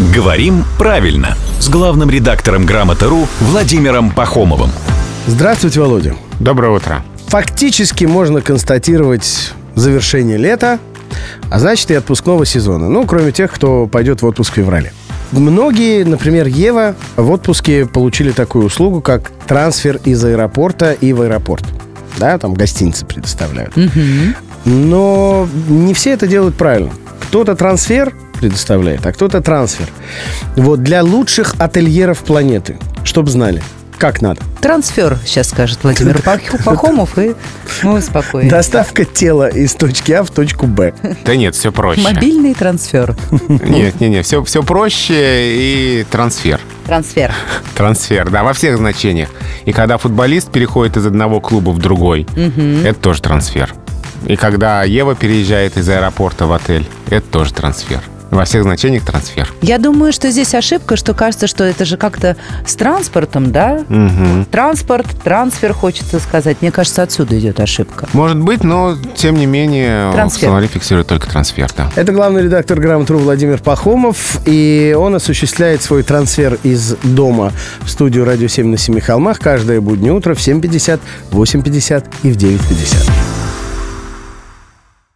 Говорим правильно с главным редактором «Грамоты.ру» Владимиром Пахомовым. Здравствуйте, Володя. Доброе утро. Фактически можно констатировать завершение лета, а значит и отпускного сезона. Ну, кроме тех, кто пойдет в отпуск в феврале. Многие, например, Ева, в отпуске получили такую услугу, как трансфер из аэропорта и в аэропорт. Да, там гостиницы предоставляют. Но не все это делают правильно. Кто-то трансфер предоставляет, а кто-то трансфер. Вот для лучших ательеров планеты, чтобы знали, как надо. Трансфер, сейчас скажет Владимир Пах- Пахомов, и мы успокоим. Доставка тела из точки А в точку Б. Да нет, все проще. Мобильный трансфер. Нет, нет, нет, все, все проще и трансфер. Трансфер. Трансфер, да, во всех значениях. И когда футболист переходит из одного клуба в другой, это тоже трансфер. И когда Ева переезжает из аэропорта в отель, это тоже трансфер. Во всех значениях трансфер. Я думаю, что здесь ошибка, что кажется, что это же как-то с транспортом, да? Мгм. Транспорт, трансфер, хочется сказать. Мне кажется, отсюда идет ошибка. Может быть, но тем не менее Трансфер. в словаре фиксирует только трансфер, да. Это главный редактор «Грамотру» Владимир Пахомов, и он осуществляет свой трансфер из дома в студию «Радио 7 на Семи холмах» каждое буднее утро в 7.50, 8.50 и в 9.50.